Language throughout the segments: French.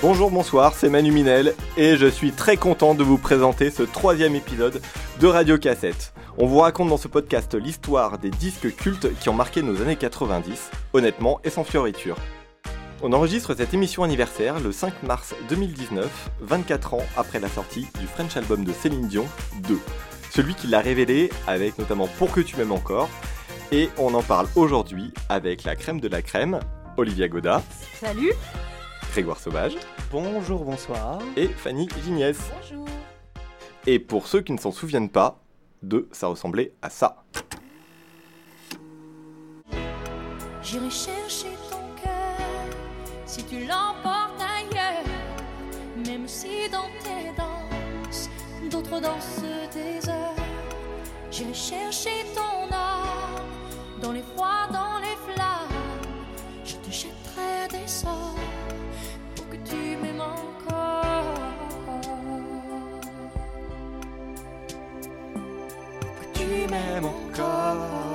Bonjour, bonsoir, c'est Manu Minel et je suis très content de vous présenter ce troisième épisode de Radio Cassette. On vous raconte dans ce podcast l'histoire des disques cultes qui ont marqué nos années 90, honnêtement et sans fioriture. On enregistre cette émission anniversaire le 5 mars 2019, 24 ans après la sortie du French album de Céline Dion 2. Celui qui l'a révélé avec notamment Pour que tu m'aimes encore. Et on en parle aujourd'hui avec la crème de la crème, Olivia Goda. Salut Grégoire Sauvage. Bonjour, bonsoir. Et Fanny Gignès. Bonjour Et pour ceux qui ne s'en souviennent pas, de ça ressemblait à ça. J'irai chercher ton cœur si tu l'emportes ailleurs, même si dans tes danses, d'autres dansent des heures. J'irai chercher ton âme dans les froids, dans Pour que tu m'aimes encore.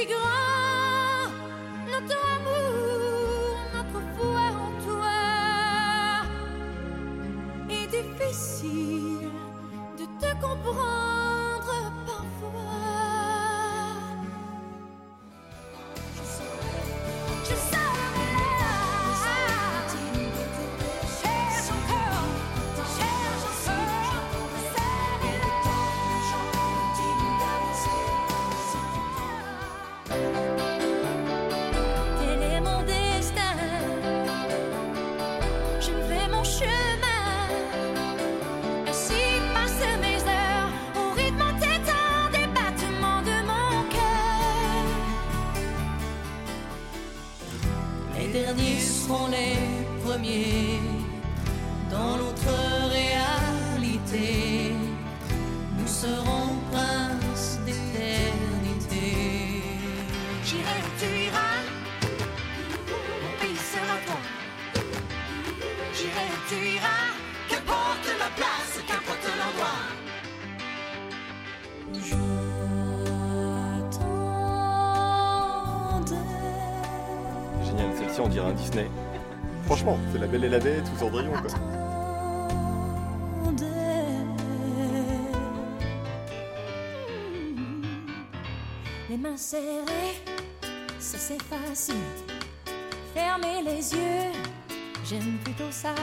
Mais dirait un Disney. Franchement, c'est la belle et la bête ou Cendrillon quoi. Les mains serrées, ça c'est facile. Fermer les yeux, j'aime plutôt ça.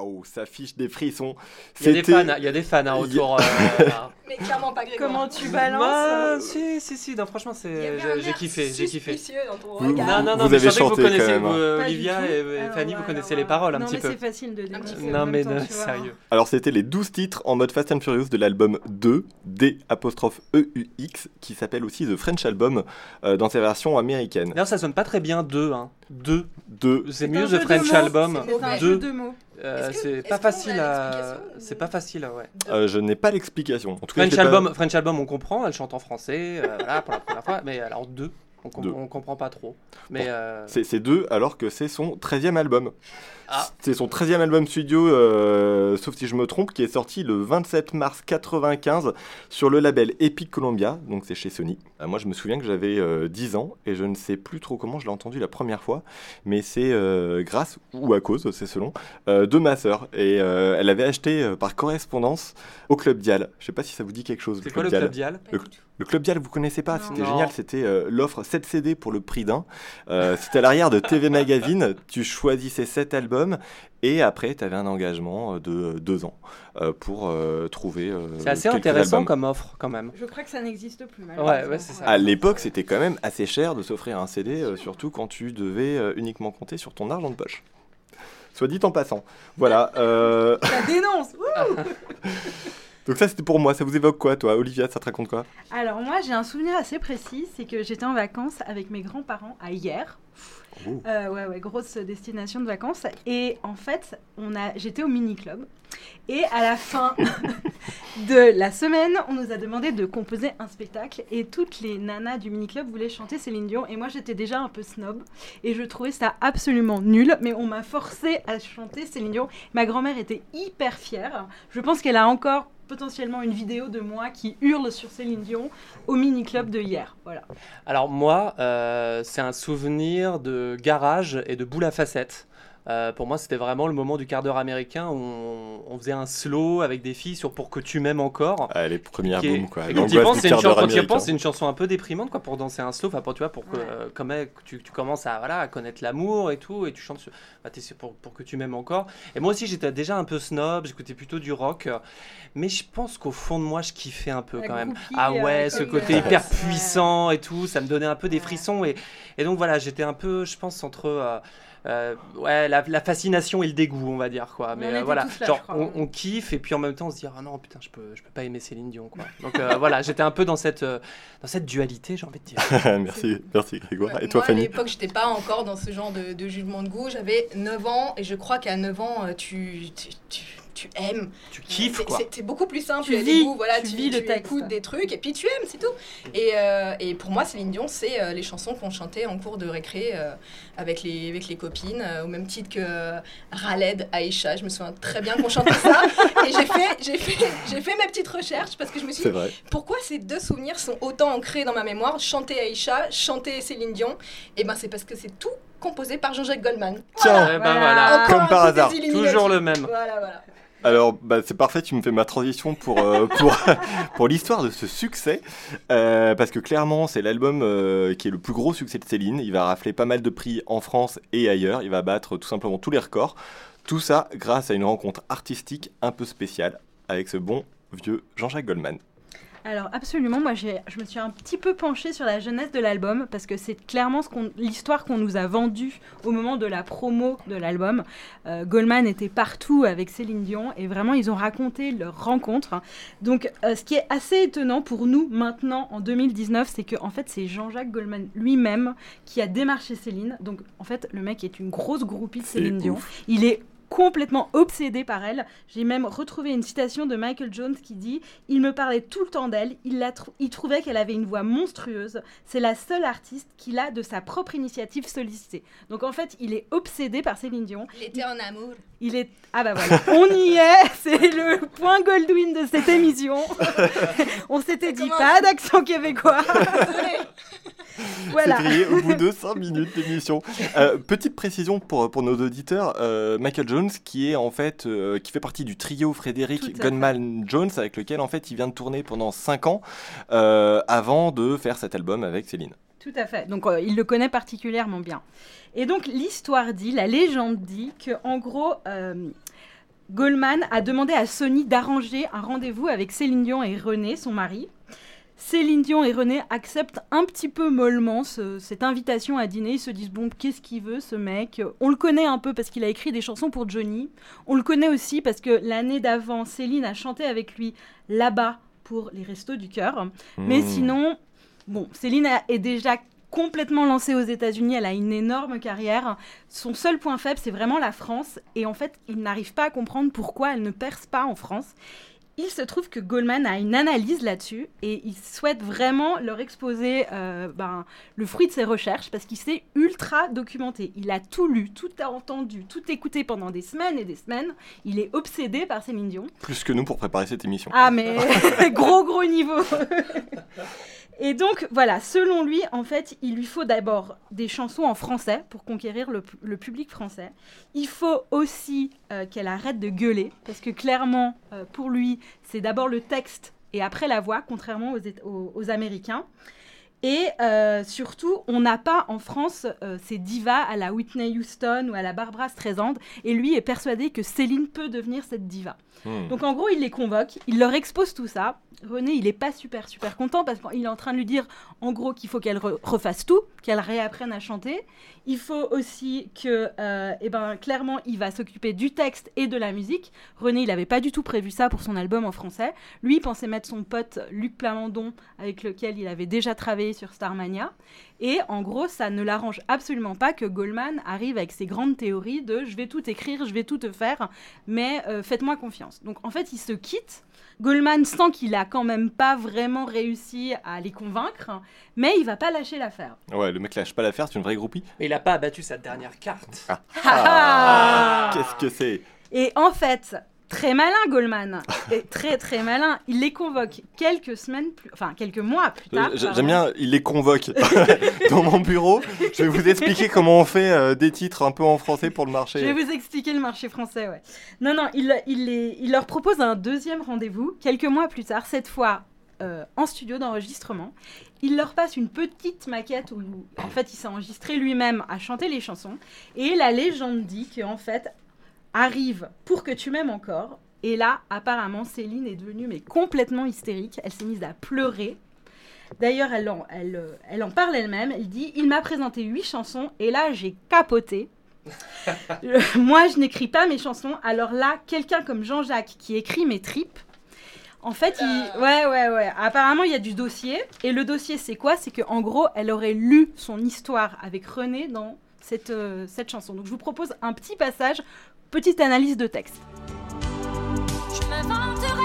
Waouh, ça fiche des frissons. Il y a des fans, il y a des fans hein, autour. euh, là. Mais clairement pas Grégoire. Comment tu Bah, balances si, si, si, non, franchement, Il y c'est, avait un j'ai, j'ai air kiffé, j'ai kiffé. suspicieux dans ton Vous- regard. Non, non, non, Vous mais avez je savais que chanté vous quand connaissez, même, hein. euh, Pas du Olivia tout. et, et Alors, Fanny, vous ouais, connaissez alors, les paroles un non, petit mais peu. c'est facile de petit peu. Non, en même mais temps, non, tu vois. sérieux. Alors c'était les 12 titres en mode Fast and Furious de l'album 2, D apostrophe EUX, qui s'appelle aussi The French Album euh, dans sa version américaine. D'ailleurs, ça sonne pas très bien, deux, hein. Deux. 2, C'est mieux The French. Album. C'est C'est un Deux. jeu de mots. Euh, Est-ce que- c'est pas facile à. C'est pas facile, ouais. Euh, je n'ai pas l'explication. French album, French album, on comprend, elle chante en français, euh, voilà, pour la première fois, mais alors deux, on, com- Deux. on comprend pas trop. Mais Bon. euh, C'est 2 alors que c'est son 13e album. Ah. C'est son 13e album studio, euh, sauf si je me trompe, qui est sorti le 27 mars 95 sur le label Epic Columbia, donc c'est chez Sony. Euh, moi, je me souviens que j'avais euh, 10 ans et je ne sais plus trop comment je l'ai entendu la première fois, mais c'est euh, grâce ou à cause, c'est selon, euh, de ma sœur. Et euh, elle avait acheté euh, par correspondance au Club Dial. Je sais pas si ça vous dit quelque chose. C'est quoi le club Dial Le, le Club Dial, vous connaissez pas. C'était génial. C'était euh, l'offre 7 CD pour le prix d'un. Euh, C'était à l'arrière de TV Magazine. Tu choisissais 7 albums et après, tu avais un engagement euh, de 2 ans euh, pour euh, trouver. euh, C'est assez intéressant albums. comme offre quand même. Je crois que ça n'existe plus. Ouais, malheureusement. ouais, c'est ça. À l'époque, c'était quand même assez cher de s'offrir un CD, euh, surtout quand tu devais euh, uniquement compter sur ton argent de poche. Soit dit en passant. Voilà. euh, Ça dénonce. Donc ça, c'était pour moi. Ça vous évoque quoi, toi, Olivia? Ça te raconte quoi? Alors moi j'ai un souvenir assez précis, c'est que j'étais en vacances avec mes grands-parents à hier. Ouh. Euh, ouais ouais, grosse destination de vacances. Et en fait, on a, j'étais au mini club. Et à la fin de la semaine, on nous a demandé de composer un spectacle. Et toutes les nanas du mini club voulaient chanter Céline Dion. Et moi j'étais déjà un peu snob. Et je trouvais ça absolument nul. Mais on m'a forcé à chanter Céline Dion. Ma grand-mère était hyper fière. Je pense qu'elle a encore potentiellement une vidéo de moi qui hurle sur Céline Dion au mini club de hier. Voilà. Alors moi, euh, c'est un souvenir de garage et de boule à facettes. Euh, pour moi, c'était vraiment le moment du quart d'heure américain où on, on faisait un slow avec des filles sur Pour que tu m'aimes encore. ah, Les premières Qui est- quoi. Quand tu y penses, c'est une, quand chanson un peu déprimante quoi, pour danser un slow, enfin pour, tu vois, pour que, Ouais. euh, que tu, tu commences à, voilà, à connaître l'amour et tout, et tu chantes bah, pour, pour que tu m'aimes encore. Et moi aussi, j'étais déjà un peu snob, j'écoutais plutôt du rock, euh, mais je pense qu'au fond de moi, je kiffais un peu La quand même. Ah euh, ouais, ce comme, côté euh, hyper ouais. puissant et tout, ça me donnait un peu des frissons. Et, et donc voilà, j'étais un peu, je pense, entre euh, euh, ouais, la, la fascination et le dégoût, on va dire. quoi. On Mais était euh, voilà, là, genre on, on kiffe et puis en même temps on se dit, ah non, putain, je peux, je peux pas aimer Céline Dion. Quoi. Donc euh, voilà, j'étais un peu dans cette, euh, dans cette dualité, j'ai envie de dire. merci, merci Grégoire. Et toi, moi, à Fanny l'époque, j'étais pas encore dans ce genre de, de jugement de goût. J'avais 9 ans et je crois qu'à 9 ans, tu, tu, tu, tu aimes. Tu kiffes quoi. c'est- beaucoup plus simple. Tu vis, goûts, voilà, tu tu, vis le tu texte. écoutes des trucs et puis tu aimes, c'est tout. Et, euh, et pour moi, Céline Dion, c'est euh, les chansons qu'on chantait en cours de récré euh, avec, les, avec les copines, euh, au même titre que Raled, Aïcha. Je me souviens très bien qu'on chantait ça. et j'ai fait, j'ai fait, j'ai fait mes petites recherches parce que je me suis dit, vrai. pourquoi ces deux souvenirs sont autant ancrés dans ma mémoire? Chanter Aïcha, chanter Céline Dion. Et ben c'est parce que c'est tout composé par Jean-Jacques Goldman. Tiens, Eh ben Voilà. voilà, Encore Comme un par hasard. toujours le même. Voilà, voilà. Alors, bah, c'est parfait, tu me fais ma transition pour, euh, l'histoire de ce succès. Euh, parce que clairement, c'est l'album euh, qui est le plus gros succès de Céline. Il va rafler pas mal de prix en France et ailleurs. Il va battre tout simplement tous les records. Tout ça grâce à une rencontre artistique un peu spéciale avec ce bon vieux Jean-Jacques Goldman. Alors absolument, moi je me suis un petit peu penchée sur la jeunesse de l'album parce que c'est clairement ce qu'on- l'histoire qu'on nous a vendue au moment de la promo de l'album. Euh, Goldman était partout avec Céline Dion et vraiment ils ont raconté leur rencontre. Donc euh, ce qui est assez étonnant pour nous maintenant en 2019, c'est que en fait c'est Jean-Jacques Goldman lui-même qui a démarché Céline. Donc en fait le mec est une grosse groupie de Céline Dion. Il est complètement obsédé par elle. J'ai même retrouvé une citation de Michael Jones qui dit Il me parlait tout le temps d'elle, il, la trou- il trouvait qu'elle avait une voix monstrueuse. C'est la seule artiste qu'il a de sa propre initiative sollicitée. Donc en fait, il est obsédé par Céline Dion. Il était en amour. Il est. Ah bah voilà, on y est C'est le point Goldwyn de cette émission. on s'était dit pas d'accent québécois. voilà. C'est grillé au bout de 5 minutes d'émission. Euh, petite précision pour, pour nos auditeurs, euh, Michael Jones qui est en fait euh, qui fait partie du trio Frédéric Gunman Jones avec lequel en fait il vient de tourner pendant 5 ans euh, avant de faire cet album avec Céline. Tout à fait. Donc euh, il le connaît particulièrement bien. Et donc l'histoire dit, la légende dit que en gros, Goldman a demandé à Sony d'arranger un rendez-vous avec Céline Dion et René, son mari. Céline Dion et René acceptent un petit peu mollement ce- cette invitation à dîner. Ils se disent bon, qu'est-ce qu'il veut ce mec? On le connaît un peu parce qu'il a écrit des chansons pour Johnny. On le connaît aussi parce que l'année d'avant, Céline a chanté avec lui là-bas pour les Restos du Cœur. Mais Hmm. sinon, bon, Céline a- est déjà complètement lancée aux États-Unis. Elle a une énorme carrière. Son seul point faible, c'est vraiment la France. Et en fait, il n'arrive pas à comprendre pourquoi elle ne perce pas en France. Il se trouve que Goldman a une analyse là-dessus et il souhaite vraiment leur exposer euh, ben, le fruit de ses recherches parce qu'il s'est ultra documenté. Il a tout lu, tout a entendu, tout écouté pendant des semaines et des semaines. Il est obsédé par Céline Dion. Plus que nous pour préparer cette émission. Ah mais gros gros niveau. Et donc, voilà, selon lui, en fait, il lui faut d'abord des chansons en français pour conquérir le, pu- le public français. Il faut aussi euh, qu'elle arrête de gueuler, parce que clairement, euh, pour lui, c'est d'abord le texte et après la voix, contrairement aux Américains. Et euh, surtout, on n'a pas en France euh, ces divas à la Whitney Houston ou à la Barbara Streisand. Et lui est persuadé que Céline peut devenir cette diva. Hmm. Donc en gros, il les convoque, il leur expose tout ça. René, il est pas super super content parce qu'il est en train de lui dire en gros qu'il faut qu'elle re- refasse tout, qu'elle réapprenne à chanter. Il faut aussi que, euh, eh ben, clairement, il va s'occuper du texte et de la musique. René, il n'avait pas du tout prévu ça pour son album en français. Lui, il pensait mettre son pote Luc Plamondon, avec lequel il avait déjà travaillé sur Starmania. Et en gros, ça ne l'arrange absolument pas que Goldman arrive avec ses grandes théories de je vais tout écrire, je vais tout te faire, mais euh, faites-moi confiance. Donc en fait, il se quitte. Goldman sent qu'il a quand même pas vraiment réussi à les convaincre, mais il va pas lâcher l'affaire. Ouais, le mec lâche pas l'affaire, c'est une vraie groupie. Mais il a pas abattu sa dernière carte. Ah, Qu'est-ce que c'est? Et en fait, très malin Goldman, et très très malin, il les convoque quelques semaines plus, enfin quelques mois plus tard. Euh, pardon. J'aime bien, il les convoque dans mon bureau. Je vais vous expliquer comment on fait euh, des titres un peu en français pour le Je marché. vais vous expliquer le marché français, ouais. Non, non, il, il, les- il leur propose un deuxième rendez-vous, quelques mois plus tard, cette fois euh, en studio d'enregistrement. Il leur passe une petite maquette où, en fait, il s'est enregistré lui-même à chanter les chansons. Et la légende dit qu'en fait, arrive Pour que tu m'aimes encore. Et là, apparemment, Céline est devenue mais complètement hystérique. Elle s'est mise à pleurer. D'ailleurs, elle, en- elle, euh, elle en parle elle-même. Elle dit Il m'a présenté huit chansons et là, j'ai capoté. Euh, Moi, je n'écris pas mes chansons. Alors là, quelqu'un comme Jean-Jacques qui écrit mes tripes, en fait, il... ouais, ouais, ouais. Apparemment, il y a du dossier. Et le dossier, c'est quoi? C'est qu'en gros, elle aurait lu son histoire avec René dans cette, euh, cette chanson. Donc, je vous propose un petit passage, petite analyse de texte. Je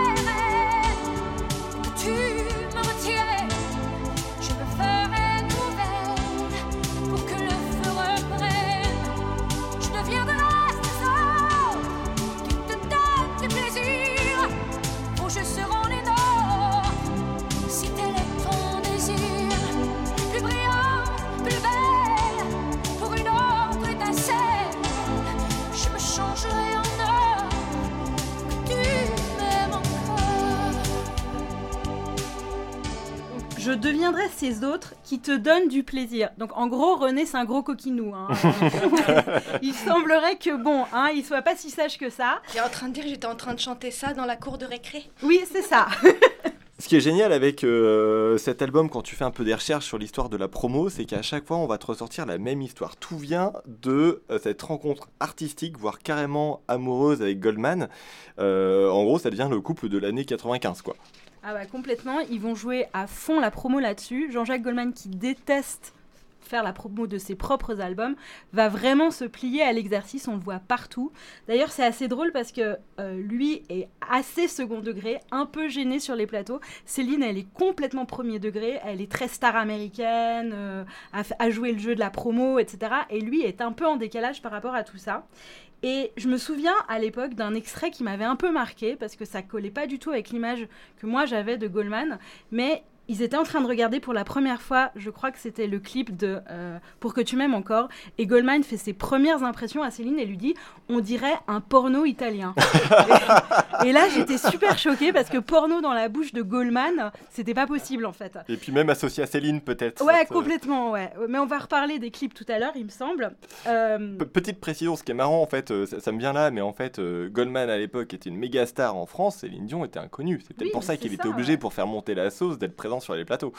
Je deviendrai ces autres qui te donnent du plaisir. Donc, en gros, René, c'est un gros coquinou. hein. il semblerait que, bon, hein, il soit pas si sage que ça. T'es en train de dire que j'étais en train de chanter ça dans la cour de récré Oui, c'est ça. Ce qui est génial avec euh, cet album, quand tu fais un peu des recherches sur l'histoire de la promo, c'est qu'à chaque fois, on va te ressortir la même histoire. Tout vient de euh, cette rencontre artistique, voire carrément amoureuse avec Goldman. Euh, en gros, ça devient le couple de l'année 95, quoi. Ah bah complètement, ils vont jouer à fond la promo là-dessus. Jean-Jacques Goldman qui déteste faire la promo de ses propres albums va vraiment se plier à l'exercice, on le voit partout. D'ailleurs c'est assez drôle parce que euh, lui est assez second degré, un peu gêné sur les plateaux. Céline elle est complètement premier degré, elle est très star américaine, euh, à, à jouer le jeu de la promo, etc. Et lui est un peu en décalage par rapport à tout ça. Et je me souviens à l'époque d'un extrait qui m'avait un peu marqué parce que ça collait pas du tout avec l'image que moi j'avais de Goldman, mais ils étaient en train de regarder pour la première fois, je crois que c'était le clip de euh, Pour que tu m'aimes encore, et Goldman fait ses premières impressions à Céline et lui dit On dirait un porno italien. et, et là j'étais super choquée parce que porno dans la bouche de Goldman, c'était pas possible en fait. Et puis même associé à Céline, peut-être. Ouais, cette, euh, complètement, ouais. Mais on va reparler des clips tout à l'heure, il me semble. Euh, Pe- Petite précision, ce qui est marrant en fait, ça, ça me vient là, mais en fait, euh, Goldman à l'époque était une méga star en France, Céline Dion était inconnue. C'est peut-être Oui, pour ça qu'il était obligé ouais. pour faire monter la sauce d'être présent sur les plateaux.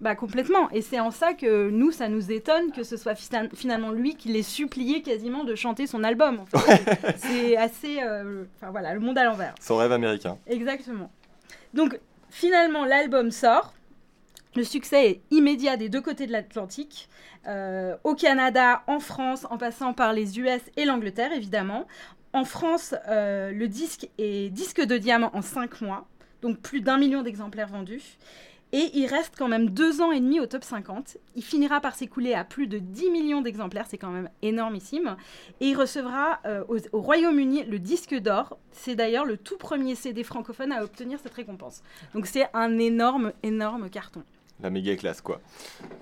Bah complètement. Et c'est en ça que nous, ça nous étonne que ce soit fina- finalement lui qui l'ait supplié quasiment de chanter son album. en fait. c'est assez... euh, Enfin voilà, le monde à l'envers. Son rêve américain. Exactement. Donc finalement, l'album sort. Le succès est immédiat des deux côtés de l'Atlantique. Euh, au Canada, en France, en passant par les US et l'Angleterre, évidemment. En France, euh, le disque est disque de diamant en 5 mois, donc plus d'un million d'exemplaires vendus. Et il reste quand même deux ans et demi au top 50. Il finira par s'écouler à plus de 10 millions d'exemplaires, c'est quand même énormissime. Et il recevra euh, au, au Royaume-Uni le disque d'or. C'est d'ailleurs le tout premier CD francophone à obtenir cette récompense. Donc c'est un énorme, énorme carton. La méga classe, quoi.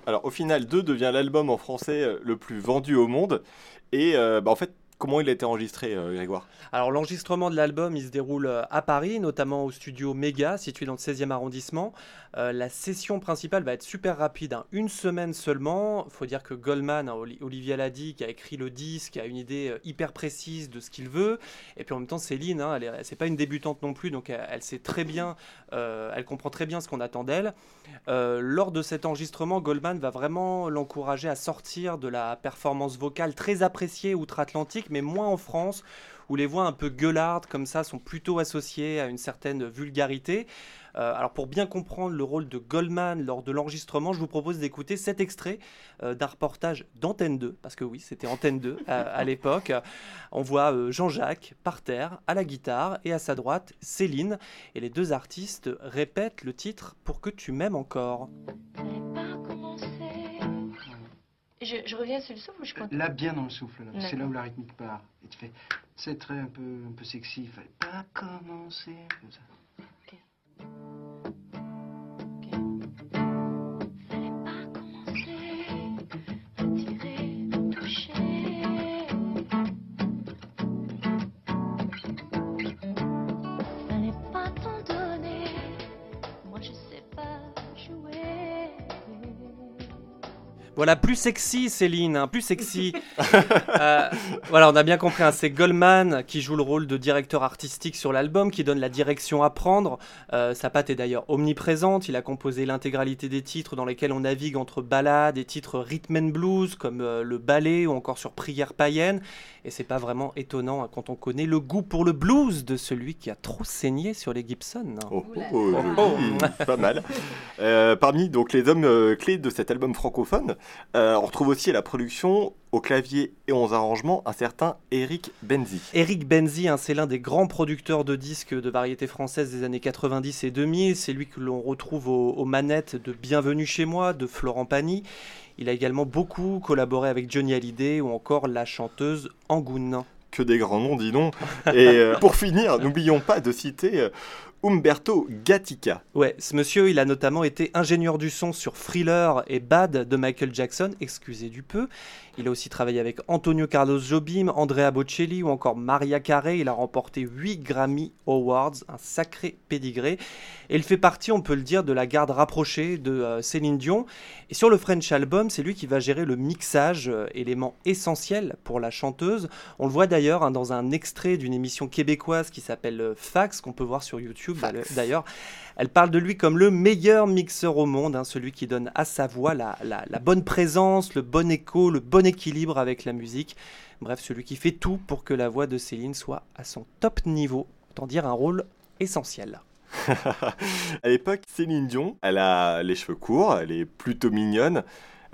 Alors, au final, 2 devient l'album en français euh, le plus vendu au monde. Et euh, bah, en fait, comment il a été enregistré, euh, Grégoire? Alors l'enregistrement de l'album, il se déroule euh, à Paris, notamment au studio Méga, situé dans le 16e arrondissement. Euh, la session principale va être super rapide, hein, une semaine seulement. Il faut dire que Goldman, hein, Oli- Olivier l'a dit, qui a écrit le disque, a une idée hyper précise de ce qu'il veut. Et puis en même temps, Céline, hein, elle est- c'est pas une débutante non plus, donc elle, sait très bien, elle comprend très bien ce qu'on attend d'elle. Lors de cet enregistrement, Goldman va vraiment l'encourager à sortir de la performance vocale très appréciée outre-Atlantique, mais moins en France, où les voix un peu gueulardes comme ça sont plutôt associées à une certaine vulgarité. Euh, alors pour bien comprendre le rôle de Goldman lors de l'enregistrement, je vous propose d'écouter cet extrait euh, d'un reportage d'Antenne 2, parce que oui, c'était Antenne 2 à, à l'époque. On voit euh, Jean-Jacques par terre, à la guitare, et à sa droite, Céline. Et les deux artistes répètent le titre Pour que tu m'aimes encore. Je, je reviens sur le souffle ou je continue Là, bien dans le souffle, c'est là où la rythmique part. Et tu fais, c'est très un peu, un peu sexy, il fallait pas commencer comme ça. Voilà, plus sexy Céline, hein, plus sexy. Euh, voilà, on a bien compris, hein, c'est Goldman qui joue le rôle de directeur artistique sur l'album, qui donne la direction à prendre. Euh, sa patte est d'ailleurs omniprésente, il a composé l'intégralité des titres dans lesquels on navigue entre ballades et titres rhythm and blues, comme euh, le ballet ou encore sur Prière païenne. Et c'est pas vraiment étonnant hein, quand on connaît le goût pour le blues de celui qui a trop saigné sur les Gibson. Oh, oh, oh, Oh. pas mal. Euh, parmi donc les hommes euh, clés de cet album francophone, euh, on retrouve aussi à la production, au clavier et aux arrangements, un certain Eric Benzi. Eric Benzi, hein, c'est l'un des grands producteurs de disques de variété française des années 90 et 2000. C'est lui que l'on retrouve aux, aux manettes de Bienvenue chez moi, de Florent Pagny. Il a également beaucoup collaboré avec Johnny Hallyday ou encore la chanteuse Angoun. Que des grands noms, dis donc. Et euh, pour finir, n'oublions pas de citer euh, Umberto Gatica. Ouais, ce monsieur, il a notamment été ingénieur du son sur Thriller et Bad de Michael Jackson, excusez du peu. Il a aussi travaillé avec Antonio Carlos Jobim, Andrea Bocelli ou encore Maria Carey. Il a remporté 8 Grammy Awards, un sacré pédigré. Et il fait partie, on peut le dire, de la garde rapprochée de euh, Céline Dion. Et sur le French Album, c'est lui qui va gérer le mixage, euh, élément essentiel pour la chanteuse. On le voit d'ailleurs hein, dans un extrait d'une émission québécoise qui s'appelle euh, Fax, qu'on peut voir sur YouTube Fax. d'ailleurs. Elle parle de lui comme le meilleur mixeur au monde, hein, celui qui donne à sa voix la, la- la bonne présence, le bon écho, le bon équilibre avec la musique. Bref, celui qui fait tout pour que la voix de Céline soit à son top niveau, autant dire un rôle essentiel. À l'époque, Céline Dion, elle a les cheveux courts, elle est plutôt mignonne.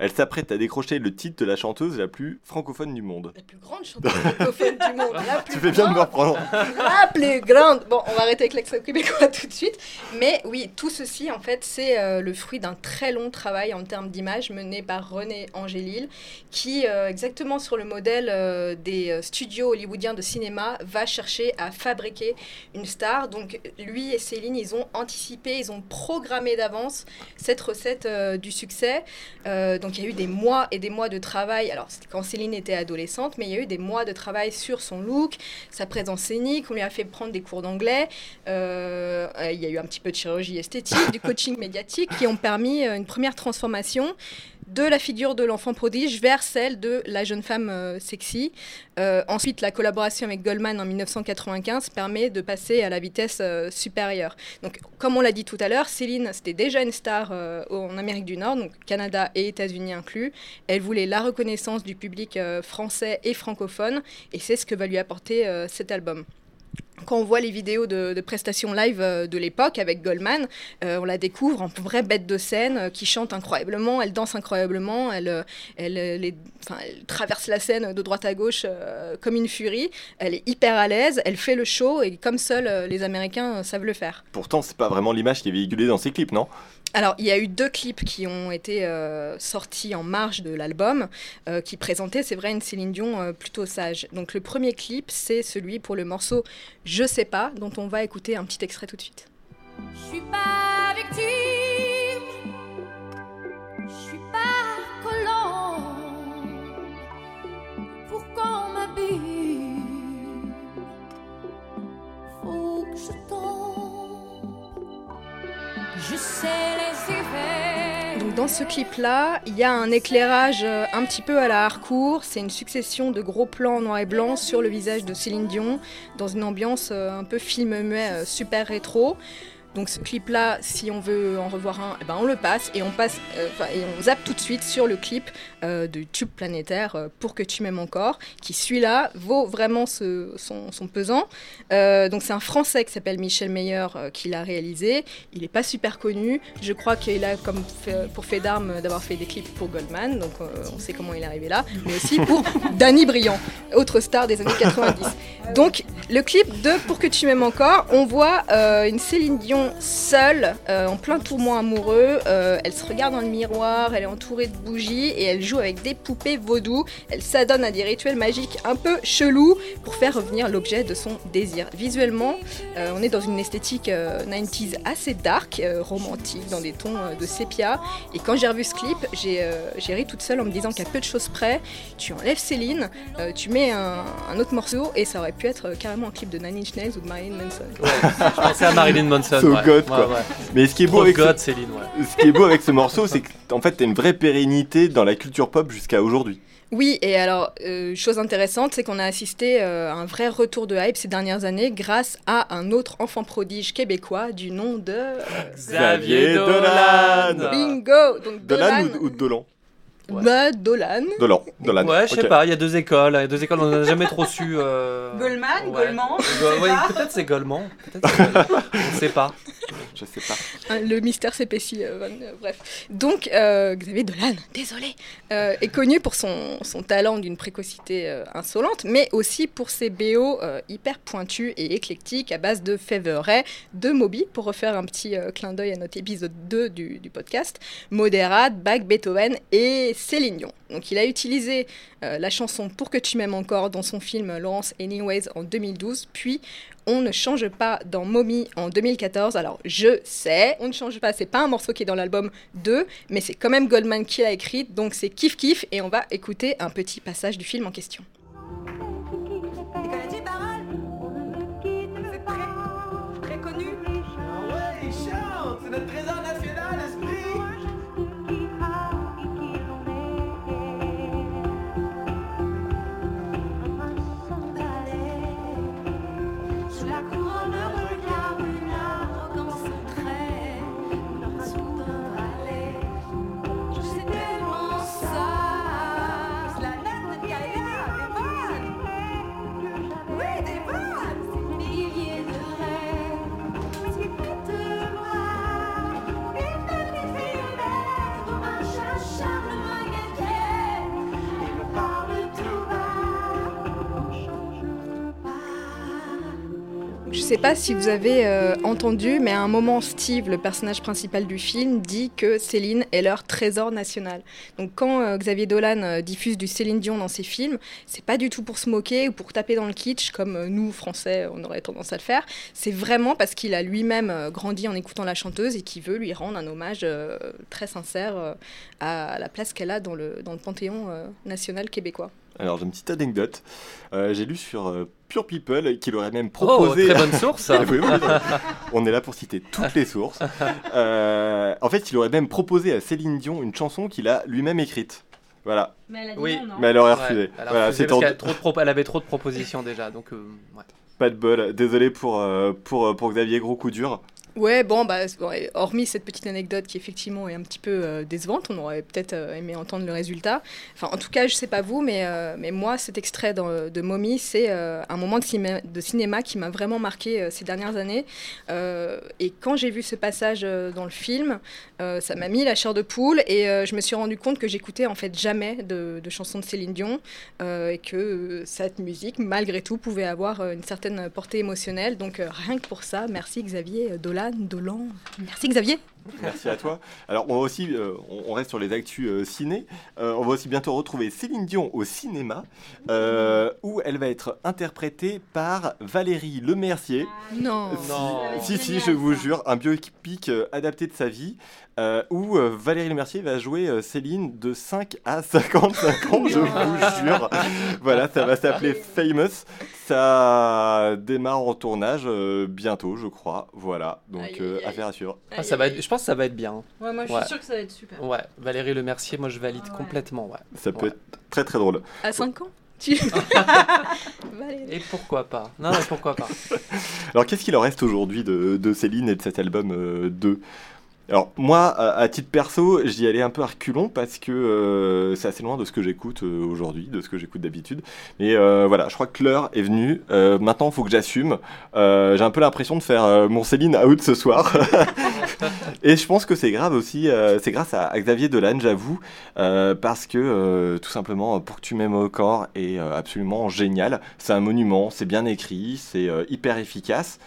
Elle s'apprête à décrocher le titre de la chanteuse la plus francophone du monde. La plus grande chanteuse francophone du monde. La plus Tu fais bien de me reprendre. La plus grande. Bon, on va arrêter avec l'accent québécois tout de suite. Mais oui, tout ceci, en fait, c'est euh, le fruit d'un très long travail en termes d'image mené par René Angélil, qui, euh, exactement sur le modèle euh, des studios hollywoodiens de cinéma, va chercher à fabriquer une star. Donc, lui et Céline, ils ont anticipé, ils ont programmé d'avance cette recette du succès. Euh, donc il y a eu des mois et des mois de travail. Alors c'était quand Céline était adolescente, mais il y a eu des mois de travail sur son look, sa présence scénique. On lui a fait prendre des cours d'anglais. Euh, il y a eu un petit peu de chirurgie esthétique, du coaching médiatique qui ont permis euh, une première transformation de la figure de l'enfant prodige vers celle de la jeune femme euh, sexy. Euh, ensuite, la collaboration avec Goldman en 1995 permet de passer à la vitesse euh, supérieure. Donc, comme on l'a dit tout à l'heure, Céline, c'était déjà une star en Amérique du Nord, donc Canada et États-Unis inclus. Elle voulait la reconnaissance du public français et francophone, et c'est ce que va lui apporter cet album. Quand on voit les vidéos de, de prestations live euh, de l'époque avec Goldman, euh, on la découvre en vraie bête de scène euh, qui chante incroyablement, elle danse incroyablement, elle, traverse la scène de droite à gauche euh, comme une furie. Elle est hyper à l'aise, elle fait le show et comme seuls les Américains savent le faire. Pourtant, c'est pas vraiment l'image qui est véhiculée dans ces clips, non? Alors, il y a eu deux clips qui ont été euh, sortis en marge de l'album, euh, qui présentaient, c'est vrai, une Céline Dion euh, plutôt sage. Donc, le premier clip, c'est celui pour le morceau je sais pas, dont on va écouter un petit extrait tout de suite. Je suis pas victime, je suis pas colombe pour qu'on m'abîme. Faut que je tombe, je sais dans ce clip-là, il y a un éclairage euh, un petit peu à la Harcourt. C'est une succession de gros plans noir et blanc sur le visage de Céline Dion, dans une ambiance euh, un peu film muet euh, super rétro. Donc ce clip-là, si on veut en revoir un, eh ben on le passe et on passe euh, et on zappe tout de suite sur le clip euh, de Tube Planétaire euh, pour que tu m'aimes encore, qui celui-là vaut vraiment ce- son, son pesant. Donc c'est un Français qui s'appelle Michel Meyer qui l'a réalisé. Il n'est pas super connu. Je crois qu'il a comme fait- pour fait d'armes d'avoir fait des clips pour Goldman, donc on sait comment il est arrivé là, mais aussi pour Danny Briand, autre star des années 90. Donc le clip de Pour que tu m'aimes encore, on voit une Céline Dion seule, euh, en plein tourment amoureux. Euh, elle se regarde dans le miroir, elle est entourée de bougies et elle joue avec des poupées vaudou. Elle s'adonne à des rituels magiques un peu chelous pour faire revenir l'objet de son désir. Visuellement, euh, on est dans une esthétique euh, 90s assez dark, euh, romantique, dans des tons euh, de sépia. Et quand j'ai revu ce clip, j'ai euh, ri toute seule en me disant qu'à peu de choses près, tu enlèves Céline, euh, tu mets un, un autre morceau et ça aurait pu être euh, carrément un clip de Nine Inch Nails ou de Marilyn Manson. Je pensais à Marilyn Manson. So ouais. God, quoi. ouais. Mais ce qui est beau Trop avec ce- Céline, ouais. ce qui est beau avec ce morceau, c'est qu'en fait, t'as une vraie pérennité dans la culture pop jusqu'à aujourd'hui. Oui, et alors, euh, chose intéressante, c'est qu'on a assisté euh, à un vrai retour de hype ces dernières années grâce à un autre enfant prodige québécois du nom de... Xavier Dolan. Bingo Donc Dolan Dolan. ou, ou Dolan? Bah, Dolan. Dolan. Dolan. Ouais, je sais pas, il y a deux écoles. Il y a deux écoles, on n'a jamais trop su. euh, Goldman, ouais. Goldman, Go- ouais. Peut-être c'est Goldman. Goldman. On sait pas. Je sais pas. Hein, Le mystère s'épaissit, euh, euh, bref. Donc, euh, Xavier Dolan, désolé, euh, est connu pour son, son talent d'une précocité euh, insolente, mais aussi pour ses BO euh, hyper pointus et éclectiques à base de Feveray, de Moby, pour refaire un petit euh, clin d'œil à notre épisode 2 du, du podcast, Moderat, Bach, Beethoven et Céline Dion. Donc, il a utilisé euh, la chanson Pour que tu m'aimes encore dans son film Lawrence Anyways en 2012, puis on ne change pas dans Mommy en 2014. Alors je sais, on ne change pas, c'est pas un morceau qui est dans l'album 2, mais c'est quand même Goldman qui l'a écrit, donc c'est kiff kiff et on va écouter un petit passage du film en question. C'est notre trésor sais pas si vous avez euh, entendu, mais à un moment, Steve, le personnage principal du film, dit que Céline est leur trésor national. Donc quand euh, Xavier Dolan euh, diffuse du Céline Dion dans ses films, c'est pas du tout pour se moquer ou pour taper dans le kitsch comme nous, Français, on aurait tendance à le faire. C'est vraiment parce qu'il a lui-même grandi en écoutant la chanteuse et qu'il veut lui rendre un hommage très sincère euh, à la place qu'elle a dans le, dans le panthéon national québécois. Alors, j'ai une petite anecdote. Euh, j'ai lu sur euh, Pure People qu'il aurait même Oh, proposé. très bonne source. Oui, oui, oui. On est là pour citer toutes les sources. Euh, en fait, il aurait même proposé à Céline Dion une chanson qu'il a lui-même écrite. Voilà. Mais elle a dit Oui. non, non. Mais elle aurait Ouais, refusé. elle a voilà, refusé c'est parce en- qu'elle a trop de pro- elle avait trop de propositions déjà, donc euh, ouais. pas de bol. Désolé pour, euh, pour, pour Xavier, gros coup dur. Ouais, bon, bah, hormis cette petite anecdote qui effectivement est un petit peu euh, décevante, on aurait peut-être euh, aimé entendre le résultat. Enfin, en tout cas, je sais pas vous, mais, euh, mais moi, cet extrait de Mommy, c'est un moment de, cinéma, qui m'a vraiment marqué ces dernières années. Et quand j'ai vu ce passage dans le film, ça m'a mis la chair de poule et je me suis rendu compte que j'écoutais en fait jamais de, de chansons de Céline Dion et que cette musique, malgré tout, pouvait avoir une certaine portée émotionnelle. Donc rien que pour ça, merci Xavier euh, Dolan, Dolan. Merci Xavier. Merci à toi. Alors, on va aussi, euh, on on reste sur les actus euh, ciné. Euh, on va aussi bientôt retrouver Céline Dion au cinéma, euh, où elle va être interprétée par Valérie Lemercier. Non. Si- Non. Si, si, je vous jure, un biopic euh, adapté de sa vie, euh, où euh, Valérie Lemercier va jouer euh, Céline de 5 à 55 ans, je vous jure. Voilà, ça va s'appeler Famous. Ça démarre en tournage euh, bientôt, je crois. Voilà, donc Aïe, euh, aïe, affaire à suivre. Ah, ça va être- je pense que ça va être bien. Ouais, moi je Ouais. suis sûre que ça va être super. Ouais, Valérie Le Mercier, moi je valide Ah ouais. complètement. Ouais. Ça peut être très très drôle. À 5 ans. Et pourquoi pas Non, mais pourquoi pas Alors qu'est-ce qu'il en reste aujourd'hui de, de Céline et de cet album euh, 2 alors moi, à, titre perso, j'y allais un peu à reculons parce que euh, c'est assez loin de ce que j'écoute euh, aujourd'hui, de ce que j'écoute d'habitude. Mais euh, voilà, je crois que l'heure est venue. Maintenant, il faut que j'assume. J'ai un peu l'impression de faire mon Céline out ce soir. Et je pense que c'est grave aussi, c'est grâce à, Xavier Dolan, j'avoue, parce que tout simplement, pour que tu m'aimes au corps est absolument génial. C'est un monument, c'est bien écrit, c'est hyper efficace.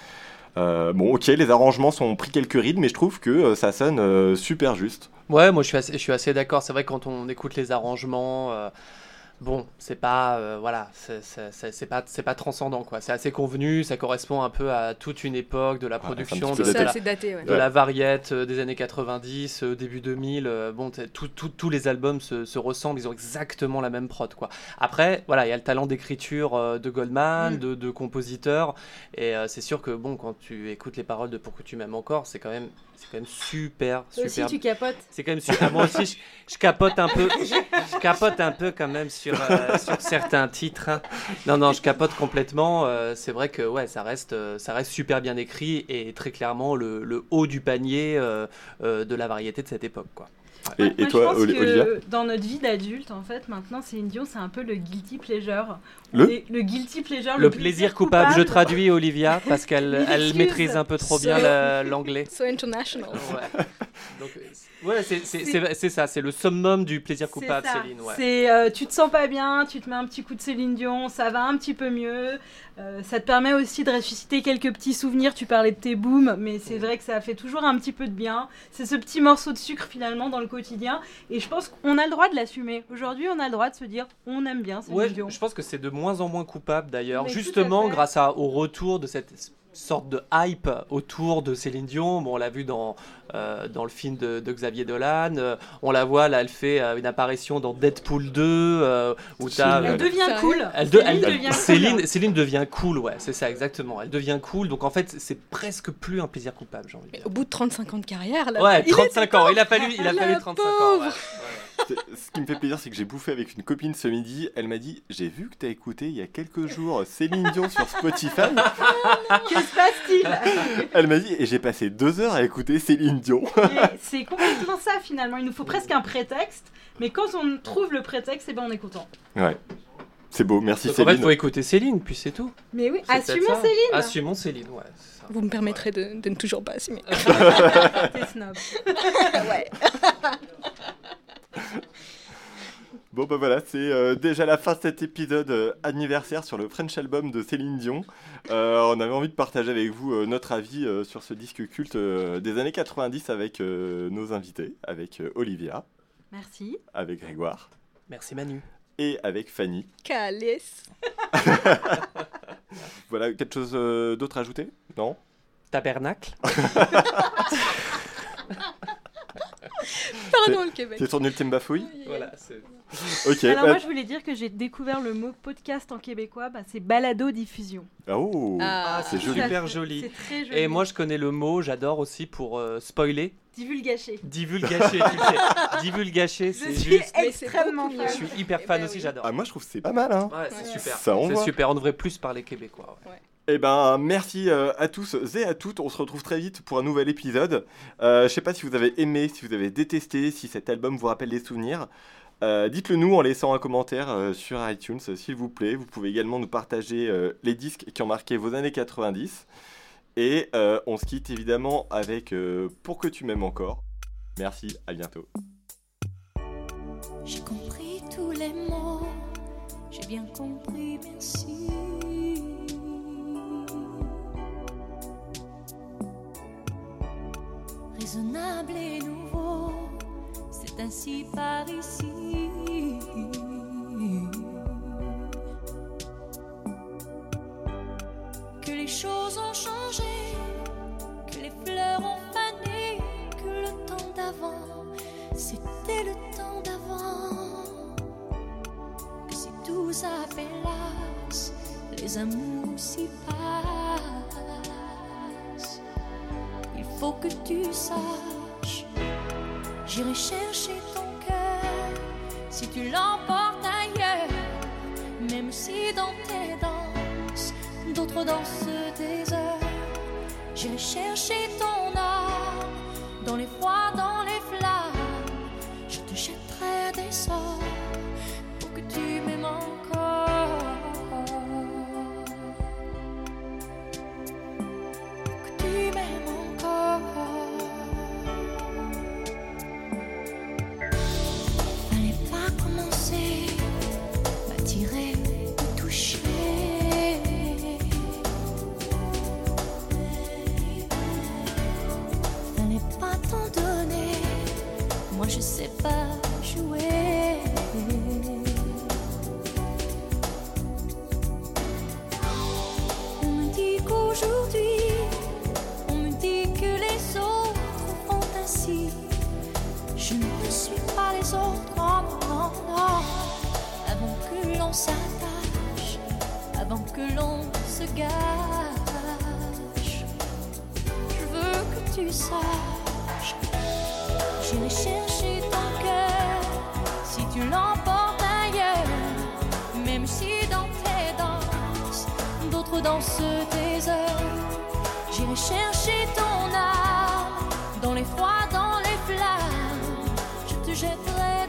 Euh, bon, ok, les arrangements sont pris quelques rides, mais je trouve que euh, ça sonne euh, super juste. Ouais, moi je suis assez, assez d'accord. C'est vrai quand on écoute les arrangements, bon, c'est pas, euh, voilà, c'est- pas, c'est pas transcendant quoi. C'est assez convenu, ça correspond un peu à toute une époque de la production, de, ça, la, c'est daté, ouais. de la variette euh, des années 90, euh, début 2000. euh, bon, tous les albums se, se ressemblent, ils ont exactement la même prod quoi. Après, voilà, il y a le talent d'écriture euh, de Goldman, Mm. de, de compositeur, et euh, c'est sûr que bon, quand tu écoutes les paroles de Pour que tu m'aimes encore, c'est quand même, c'est quand même super, super aussi tu capotes. c'est quand même super. Moi aussi, je, je capote un peu. Je, je capote un peu quand même sur, euh, sur certains titres. hein. Non, non, je capote complètement. euh, c'est vrai que ouais, ça reste, euh, ça reste super bien écrit et très clairement le, le haut du panier de la variété de cette époque, quoi. Et, Moi, et je toi, pense Oli- que Olivia Dans notre vie d'adulte, en fait, maintenant, Céline Dion, c'est un peu le guilty pleasure. Le le guilty pleasure, Le plaisir coupable, je traduis Olivia parce qu'elle elle maîtrise un peu trop bien So- l'anglais. So international. Ouais. Donc, euh, ouais, c'est- ça, c'est le summum du plaisir coupable. Céline. Ouais. C'est, euh, tu te sens pas bien, tu te mets un petit coup de Céline Dion, ça va un petit peu mieux. Euh, ça te permet aussi de ressusciter quelques petits souvenirs. Tu parlais de tes booms, mais c'est vrai que ça fait toujours un petit peu de bien. C'est ce petit morceau de sucre finalement dans le quotidien. Et je pense qu'on a le droit de l'assumer. Aujourd'hui, on a le droit de se dire on aime bien Céline Ouais, Dion. je pense que c'est de moins en moins coupable d'ailleurs, justement grâce à, au retour de cette sorte de hype autour de Céline Dion. Bon, on l'a vu dans, euh, dans le film de, de Xavier Dolan. euh, on la voit, là, elle fait euh, une apparition dans Deadpool 2, euh, où. Génial. Elle devient cool. Elle de- Céline elle- devient cool. Céline, Céline devient cool, ouais, c'est ça exactement. Elle devient cool, donc en fait, c'est presque plus un plaisir coupable, j'ai envie de Mais dire. au bout de 35 ans de carrière, là. Ouais, il 35 était ans, il a fallu, il a fallu 35 ans. ouais. Ce qui me fait plaisir, c'est que j'ai bouffé avec une copine ce midi. Elle m'a dit J'ai vu que t'as écouté il y a quelques jours Céline Dion sur Spotify. Que se passe-t-il? Elle m'a dit Et j'ai passé deux heures à écouter Céline Dion. Et C'est complètement ça finalement. Il nous faut presque un prétexte. Mais quand on trouve le prétexte, eh ben on est content. Ouais. C'est beau, merci Donc en fait, Céline. faut écouter Céline, puis c'est tout. Mais oui, assumons. Céline. Assumons Céline, ouais. ça. Vous me permettrez de, de ne toujours pas assumer. T'es snob. ouais. Bon bah voilà, c'est euh, déjà la fin de cet épisode euh, anniversaire sur le French Album de Céline Dion. Euh, on avait envie de partager avec vous euh, notre avis euh, sur ce disque culte euh, des années 90 avec euh, nos invités, avec euh, Olivia, Merci. avec Grégoire Merci Manu. et avec Fanny. Calice. Voilà, quelque chose euh, d'autre à ajouter? Non? Tabernacle. Pardon, le Québec. C'est ton ultime bafouille Voilà, c'est... Ok. Alors bah- moi je voulais dire que j'ai découvert le mot podcast en québécois, bah, c'est balado diffusion. Oh Ah, c'est joli. Super joli. C'est très joli. Et moi, je connais le mot, j'adore aussi pour euh, spoiler. Divulgaché. Divulgacher, tu sais. Divulgacher, Je c'est suis juste. Extrêmement fan. Je suis hyper Eh fan ben aussi, oui. j'adore. Ah, moi je trouve que c'est pas mal, hein Ouais, c'est Ouais. super. Ça C'est super, on devrait plus parler québécois. ouais. Eh ben, merci euh, à tous et à toutes. On se retrouve très vite pour un nouvel épisode. Euh, je sais pas si vous avez aimé, si vous avez détesté, si cet album vous rappelle des souvenirs. Euh, Dites-le nous en laissant un commentaire euh, sur iTunes, s'il vous plaît. Vous pouvez également nous partager euh, les disques qui ont marqué vos années 90. Et euh, on se quitte évidemment avec euh, Pour que tu m'aimes encore. Merci, à bientôt. J'ai compris tous les mots, j'ai bien compris, merci. Raisonnable et nouveau, c'est ainsi par ici. tu l'emportes ailleurs, même si dans tes danses, d'autres dansent des heures. J'ai cherché ton tes heures. J'irai chercher ton âme dans les froids, dans les flammes. Je te jetterai.